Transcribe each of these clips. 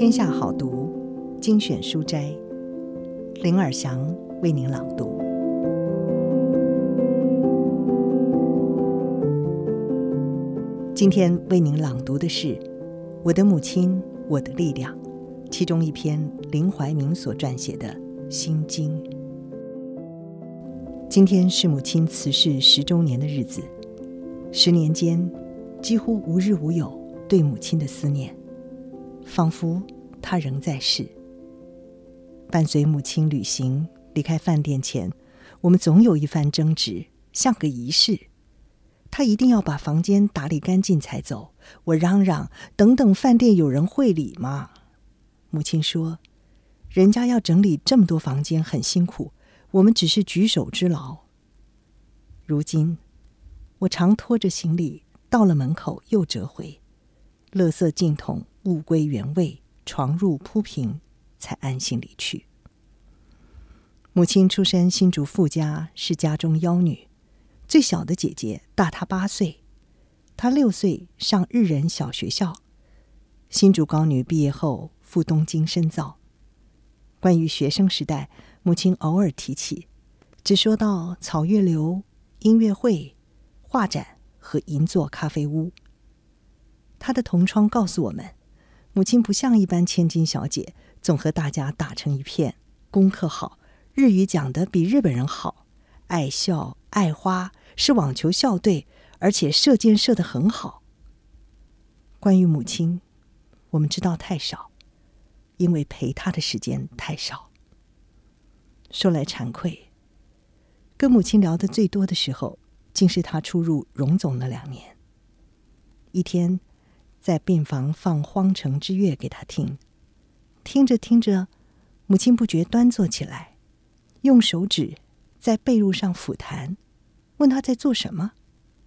天下好读精选书斋，林尔祥为您朗读。今天为您朗读的是《我的母亲，我的力量》，其中一篇林怀民所撰写的《心经》。今天是母亲辞世十周年的日子，十年间几乎无日无有对母亲的思念。仿佛他仍在世。伴随母亲旅行离开饭店前，我们总有一番争执，像个仪式。他一定要把房间打理干净才走。我嚷嚷：“等等，饭店有人会理吗？”母亲说：“人家要整理这么多房间很辛苦，我们只是举手之劳。”如今，我常拖着行李到了门口又折回，垃圾进桶。物归原位，床褥铺平，才安心离去。母亲出身新竹富家，是家中幺女，最小的姐姐大她八岁，她六岁上日人小学校。新竹高女毕业后赴东京深造。关于学生时代，母亲偶尔提起，只说到草月流、音乐会、画展和银座咖啡屋。她的同窗告诉我们。母亲不像一般千金小姐，总和大家打成一片。功课好，日语讲得比日本人好，爱笑爱花，是网球校队，而且射箭射得很好。关于母亲，我们知道太少，因为陪她的时间太少。说来惭愧，跟母亲聊得最多的时候，竟是她初入荣总那两年。一天。在病房放《荒城之月》给他听，听着听着，母亲不觉端坐起来，用手指在被褥上抚弹，问他在做什么。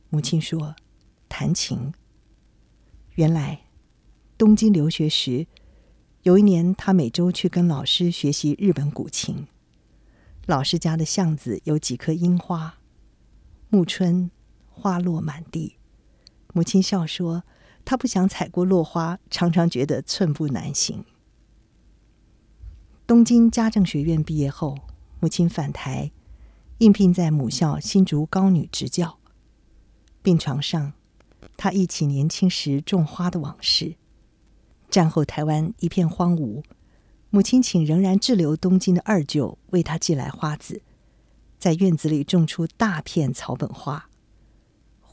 母亲说：“弹琴。”原来，东京留学时，有一年他每周去跟老师学习日本古琴。老师家的巷子有几棵樱花，暮春花落满地。母亲笑说。他不想踩过落花，常常觉得寸步难行。东京家政学院毕业后，母亲返台，应聘在母校新竹高女执教。病床上，她忆起年轻时种花的往事。战后台湾一片荒芜，母亲请仍然滞留东京的二舅为她寄来花籽，在院子里种出大片草本花。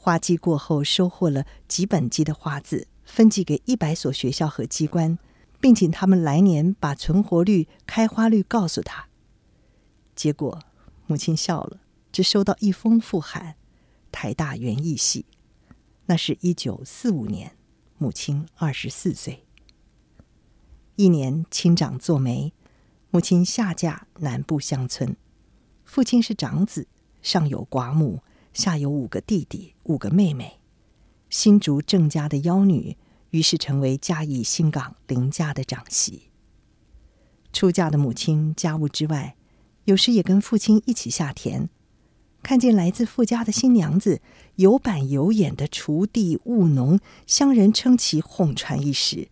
花季过后，收获了几本季的花子，分寄给一百所学校和机关，并请他们来年把存活率、开花率告诉他。结果，母亲笑了，只收到一封复函：台大园艺系。那是一九四五年，母亲二十四岁。一年亲长做媒，母亲下嫁南部乡村，父亲是长子，上有寡母。下有五个弟弟，五个妹妹。新竹郑家的幺女，于是成为嘉义新港林家的长媳。出嫁的母亲，家务之外，有时也跟父亲一起下田。看见来自富家的新娘子，有板有眼的锄地务农，乡人称其哄传一时。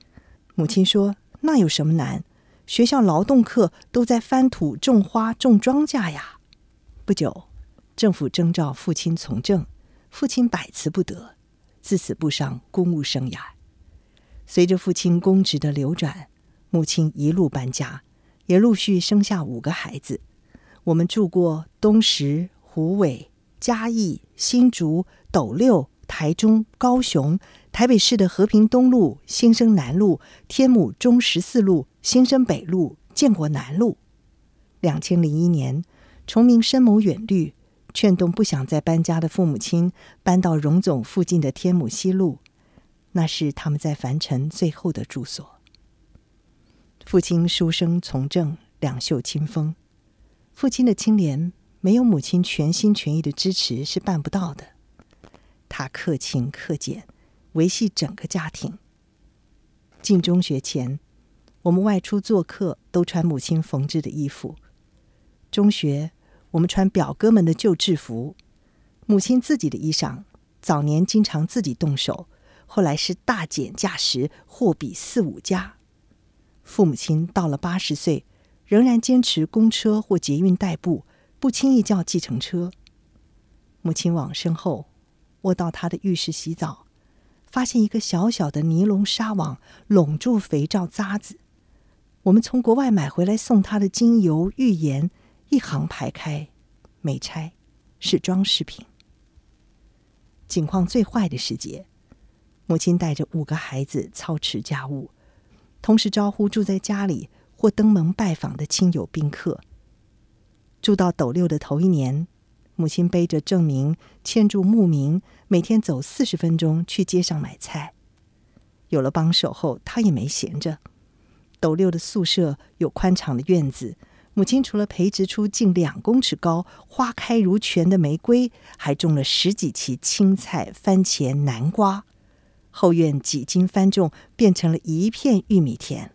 母亲说：“那有什么难？学校劳动课都在翻土、种花、种庄稼呀。”不久。政府征召父亲从政，父亲百辞不得，自此步上公务生涯。随着父亲公职的流转，母亲一路搬家，也陆续生下五个孩子。我们住过东石、虎尾、嘉义、新竹、斗六、台中、高雄、台北市的和平东路、新生南路、天母中十四路、新生北路、建国南路。两千零一年，崇明深谋远虑。劝动不想再搬家的父母亲搬到荣总附近的天母西路，那是他们在凡尘最后的住所。父亲书生从政，两袖清风。父亲的清廉，没有母亲全心全意的支持是办不到的。他克勤克俭，维系整个家庭。进中学前，我们外出做客都穿母亲缝制的衣服。中学。我们穿表哥们的旧制服，母亲自己的衣裳，早年经常自己动手，后来是大减价时货比四五家。父母亲到了八十岁，仍然坚持公车或捷运代步，不轻易叫计程车。母亲往身后，我到她的浴室洗澡，发现一个小小的尼龙纱网笼住肥皂渣子。我们从国外买回来送她的精油、浴盐，一行排开，没拆，是装饰品。景况最坏的时节，母亲带着五个孩子操持家务，同时招呼住在家里或登门拜访的亲友宾客。住到斗六的头一年。母亲背着证明，签注牧民，每天走四十分钟去街上买菜。有了帮手后，她也没闲着。斗六的宿舍有宽敞的院子，母亲除了培植出近两公尺高、花开如泉的玫瑰，还种了十几畦青菜、番茄、南瓜。后院几经翻种，变成了一片玉米田。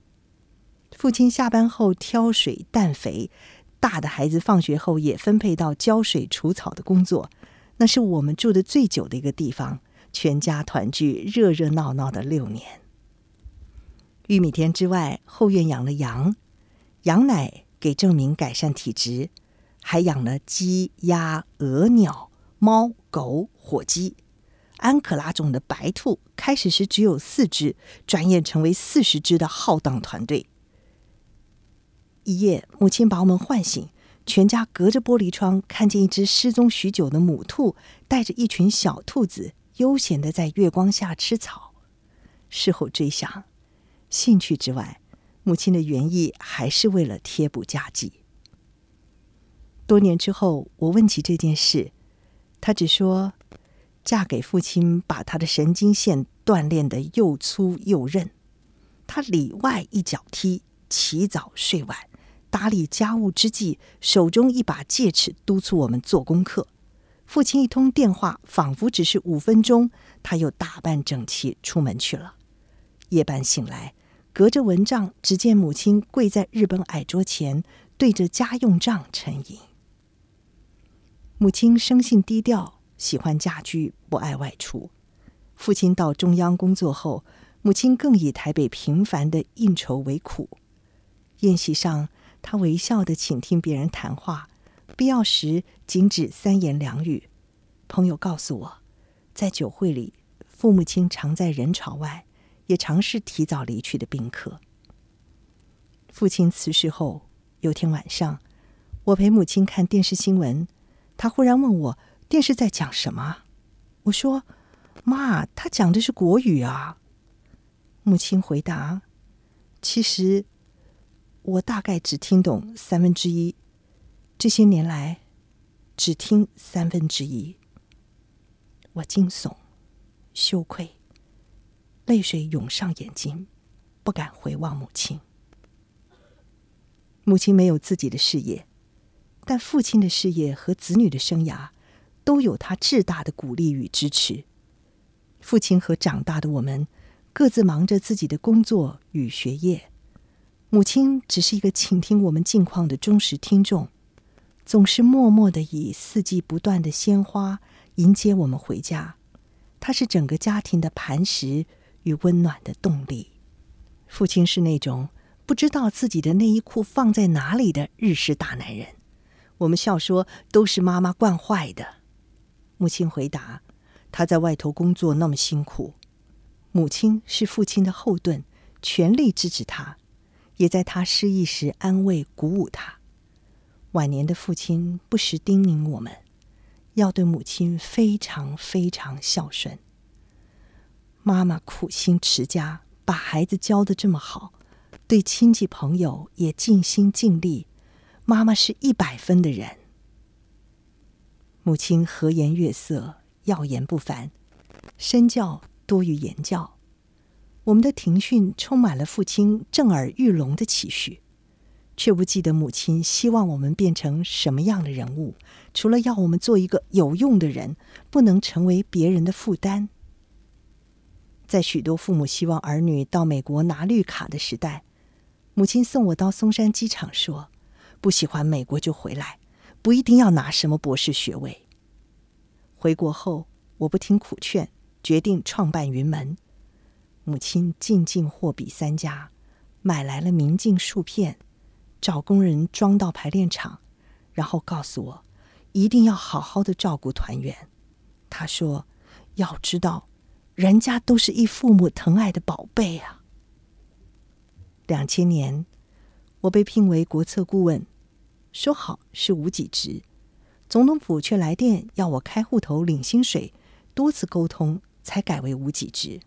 父亲下班后挑水氮肥。大的孩子放学后也分配到浇水除草的工作，那是我们住的最久的一个地方，全家团聚，热热闹闹的六年。玉米田之外，后院养了羊，羊奶给证明改善体质，还养了鸡、鸭、鹅、鸟、猫、狗、火鸡，安可拉种的白兔，开始时只有四只，转眼成为四十只的浩荡团队。一夜，母亲把我们唤醒，全家隔着玻璃窗看见一只失踪许久的母兔，带着一群小兔子，悠闲的在月光下吃草。事后追想，兴趣之外，母亲的原意还是为了贴补家计。多年之后，我问起这件事，她只说，嫁给父亲把她的神经线锻炼得又粗又韧，她里外一脚踢，起早睡晚。打理家务之际，手中一把戒尺督促我们做功课。父亲一通电话，仿佛只是五分钟，他又打扮整齐出门去了。夜半醒来，隔着蚊帐，只见母亲跪在日本矮桌前，对着家用账沉吟。母亲生性低调，喜欢家居，不爱外出。父亲到中央工作后，母亲更以台北频繁的应酬为苦。宴席上，他微笑地倾听别人谈话，必要时仅止三言两语。朋友告诉我，在酒会里，父母亲常在人潮外，也尝试提早离去的宾客。父亲辞世后，有天晚上，我陪母亲看电视新闻，他忽然问我电视在讲什么。我说：“妈，他讲的是国语啊。”母亲回答：“其实。”我大概只听懂三分之一，这些年来只听三分之一。我惊悚、羞愧，泪水涌上眼睛，不敢回望母亲。母亲没有自己的事业，但父亲的事业和子女的生涯都有他至大的鼓励与支持。父亲和长大的我们各自忙着自己的工作与学业。母亲只是一个倾听我们近况的忠实听众，总是默默地以四季不断的鲜花迎接我们回家。她是整个家庭的磐石与温暖的动力。父亲是那种不知道自己的内衣裤放在哪里的日式大男人。我们笑说都是妈妈惯坏的。母亲回答：“他在外头工作那么辛苦，母亲是父亲的后盾，全力支持他。”也在他失意时安慰鼓舞他。晚年的父亲不时叮咛我们，要对母亲非常非常孝顺。妈妈苦心持家，把孩子教的这么好，对亲戚朋友也尽心尽力。妈妈是一百分的人。母亲和颜悦色，耀眼不凡，身教多于言教。我们的庭训充满了父亲震耳欲聋的期许，却不记得母亲希望我们变成什么样的人物。除了要我们做一个有用的人，不能成为别人的负担。在许多父母希望儿女到美国拿绿卡的时代，母亲送我到松山机场说：“不喜欢美国就回来，不一定要拿什么博士学位。”回国后，我不听苦劝，决定创办云门。母亲进进货比三家，买来了明镜数片，找工人装到排练场，然后告诉我一定要好好的照顾团员。他说：“要知道，人家都是一父母疼爱的宝贝啊。”两千年，我被聘为国策顾问，说好是无给职，总统府却来电要我开户头领薪水，多次沟通才改为无给职。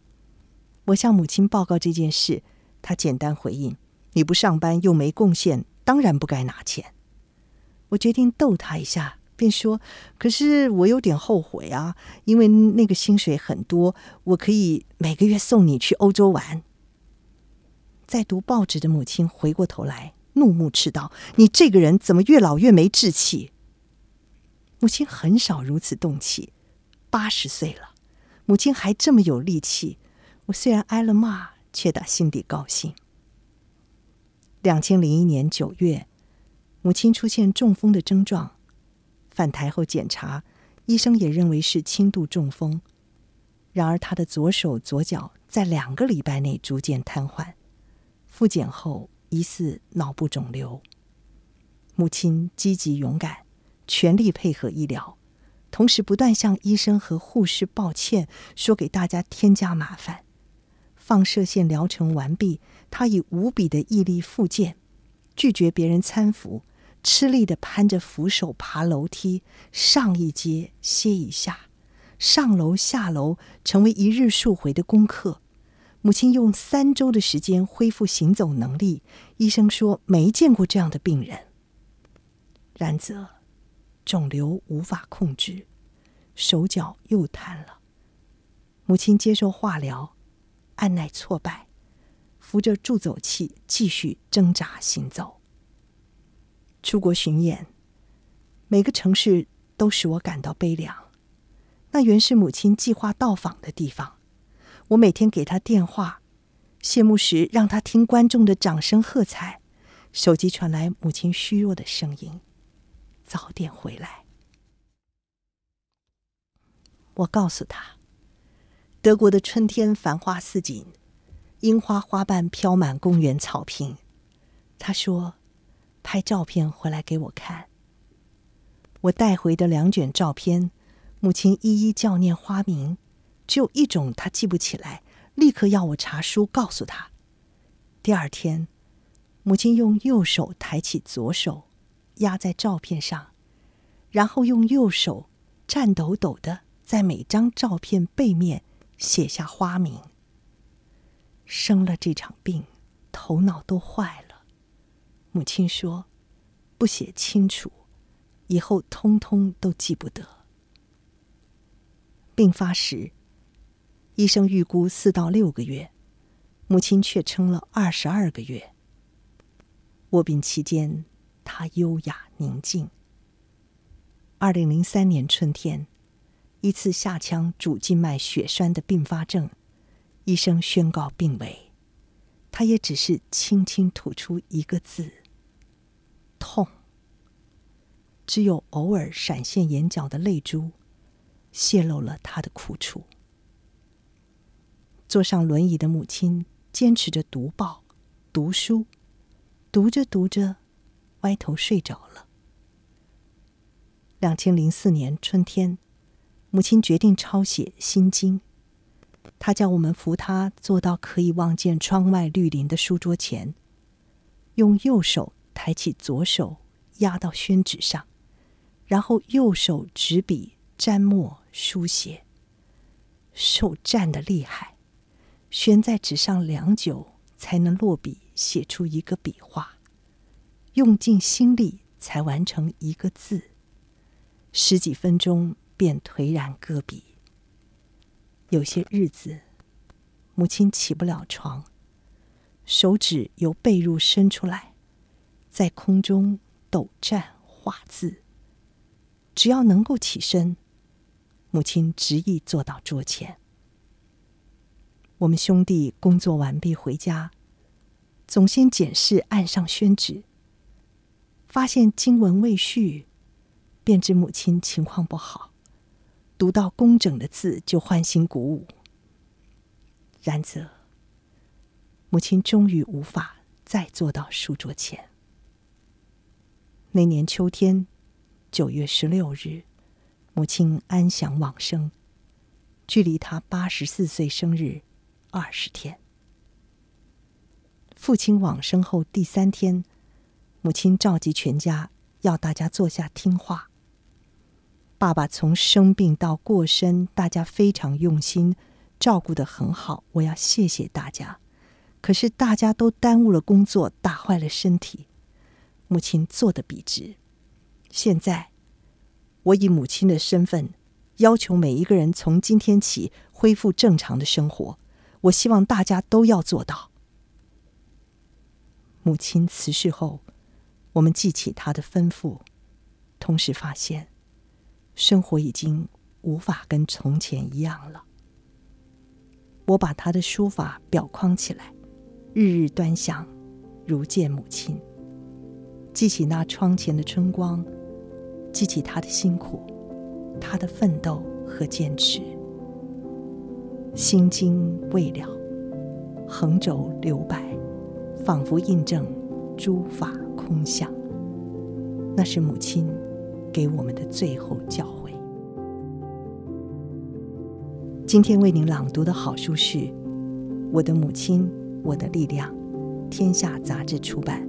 我向母亲报告这件事。他简单回应：“你不上班又没贡献，当然不该拿钱。”我决定逗他一下，便说：“可是我有点后悔啊，因为那个薪水很多，我可以每个月送你去欧洲玩。”在读报纸的母亲回过头来，怒目斥道：“你这个人怎么越老越没志气？”母亲很少如此动气，八十岁了，母亲还这么有力气。我虽然挨了骂。却打心底高兴。两千零一年九月，母亲出现中风的症状，返台后检查，医生也认为是轻度中风。然而，他的左手左脚在两个礼拜内逐渐瘫痪，复检后疑似脑部肿瘤。母亲积极勇敢，全力配合医疗，同时不断向医生和护士抱歉，说给大家添加麻烦。放射线疗程完毕，他以无比的毅力复健，拒绝别人搀扶，吃力的攀着扶手爬楼梯，上一阶歇一下，上楼下楼成为一日数回的功课。母亲用三周的时间恢复行走能力，医生说没见过这样的病人。然则，肿瘤无法控制，手脚又瘫了。母亲接受化疗。按耐挫败，扶着助走器继续挣扎行走。出国巡演，每个城市都使我感到悲凉。那原是母亲计划到访的地方。我每天给她电话，谢幕时让她听观众的掌声喝彩。手机传来母亲虚弱的声音：“早点回来。”我告诉她。德国的春天繁花似锦，樱花花瓣飘满公园草坪。她说：“拍照片回来给我看。”我带回的两卷照片，母亲一一叫念花名，只有一种她记不起来，立刻要我查书告诉她。第二天，母亲用右手抬起左手，压在照片上，然后用右手颤抖抖的在每张照片背面。写下花名。生了这场病，头脑都坏了。母亲说：“不写清楚，以后通通都记不得。”病发时，医生预估四到六个月，母亲却撑了二十二个月。卧病期间，她优雅宁静。二零零三年春天。一次下腔主静脉血栓的并发症，医生宣告病危，他也只是轻轻吐出一个字：痛。只有偶尔闪现眼角的泪珠，泄露了他的苦楚。坐上轮椅的母亲坚持着读报、读书，读着读着，歪头睡着了。两千零四年春天。母亲决定抄写《心经》，她叫我们扶她坐到可以望见窗外绿林的书桌前，用右手抬起左手压到宣纸上，然后右手执笔蘸墨书写。手颤得厉害，悬在纸上良久才能落笔写出一个笔画，用尽心力才完成一个字，十几分钟。便颓然搁笔。有些日子，母亲起不了床，手指由被褥伸出来，在空中抖颤画字。只要能够起身，母亲执意坐到桌前。我们兄弟工作完毕回家，总先检视案上宣纸，发现经文未续，便知母亲情况不好。读到工整的字，就欢欣鼓舞。然则，母亲终于无法再坐到书桌前。那年秋天，九月十六日，母亲安详往生，距离她八十四岁生日二十天。父亲往生后第三天，母亲召集全家，要大家坐下听话。爸爸从生病到过身，大家非常用心，照顾得很好，我要谢谢大家。可是大家都耽误了工作，打坏了身体。母亲做得笔直。现在，我以母亲的身份，要求每一个人从今天起恢复正常的生活。我希望大家都要做到。母亲辞世后，我们记起她的吩咐，同时发现，生活已经无法跟从前一样了。我把她的书法裱框起来，日日端详，如见母亲。记起那窗前的春光，记起她的辛苦，她的奋斗和坚持。心经未了，横轴留白。仿佛印证诸法空相，那是母亲给我们的最后教诲。今天为您朗读的好书是《我的母亲，我的力量》，天下杂志出版。